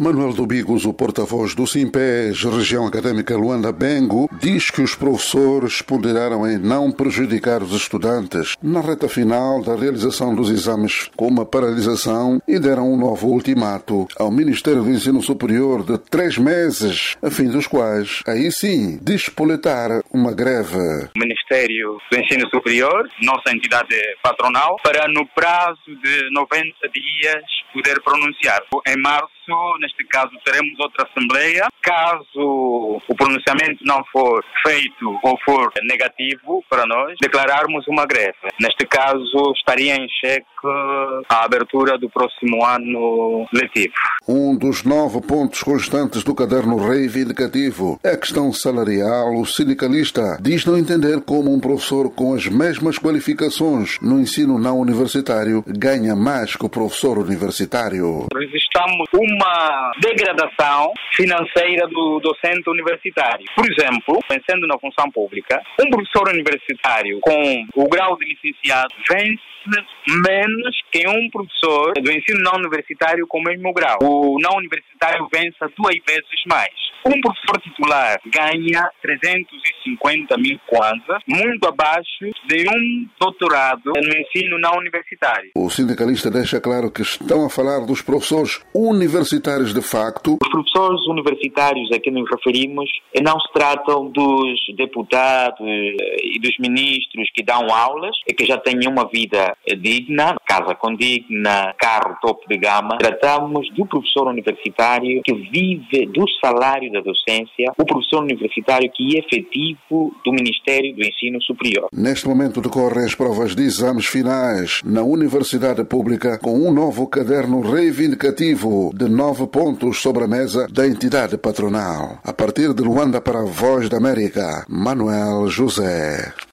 Manuel Dobigos, o porta-voz do Simpés, região académica Luanda Bengo, diz que os professores ponderaram em não prejudicar os estudantes na reta final da realização dos exames com uma paralisação e deram um novo ultimato ao Ministério do Ensino Superior de três meses, a fim dos quais, aí sim, despoletar uma greve. O Ministério do Ensino Superior, nossa entidade patronal, para no prazo de 90 dias poder pronunciar. Em março neste caso teremos outra Assembleia. Caso o pronunciamento não for feito ou for negativo para nós, declararmos uma greve. Neste caso, estaria em xeque a abertura do próximo ano letivo. Um dos nove pontos constantes do caderno reivindicativo é a questão salarial. O sindicalista diz não entender como um professor com as mesmas qualificações no ensino não universitário ganha mais que o professor universitário. Resistamos uma degradação financeira do docente universitário. Por exemplo, pensando na função pública, um professor universitário com o grau de licenciado vence menos que um professor do ensino não universitário com o mesmo grau. O não universitário vence duas vezes mais. Um professor titular ganha 350 mil kwanzas, muito abaixo de um doutorado no ensino não universitário. O sindicalista deixa claro que estão a falar dos professores universitários de facto. Os professores universitários a que nos referimos não se tratam dos deputados e dos ministros que dão aulas e que já têm uma vida digna, casa condigna, carro topo de gama. Tratamos do professor universitário que vive do salário da docência, o professor universitário que é efetivo do Ministério do Ensino Superior. Neste momento decorrem as provas de exames finais na Universidade Pública com um novo caderno reivindicativo de nove pontos sobre a mesa da entidade patronal. A partir de Luanda para a Voz da América, Manuel José.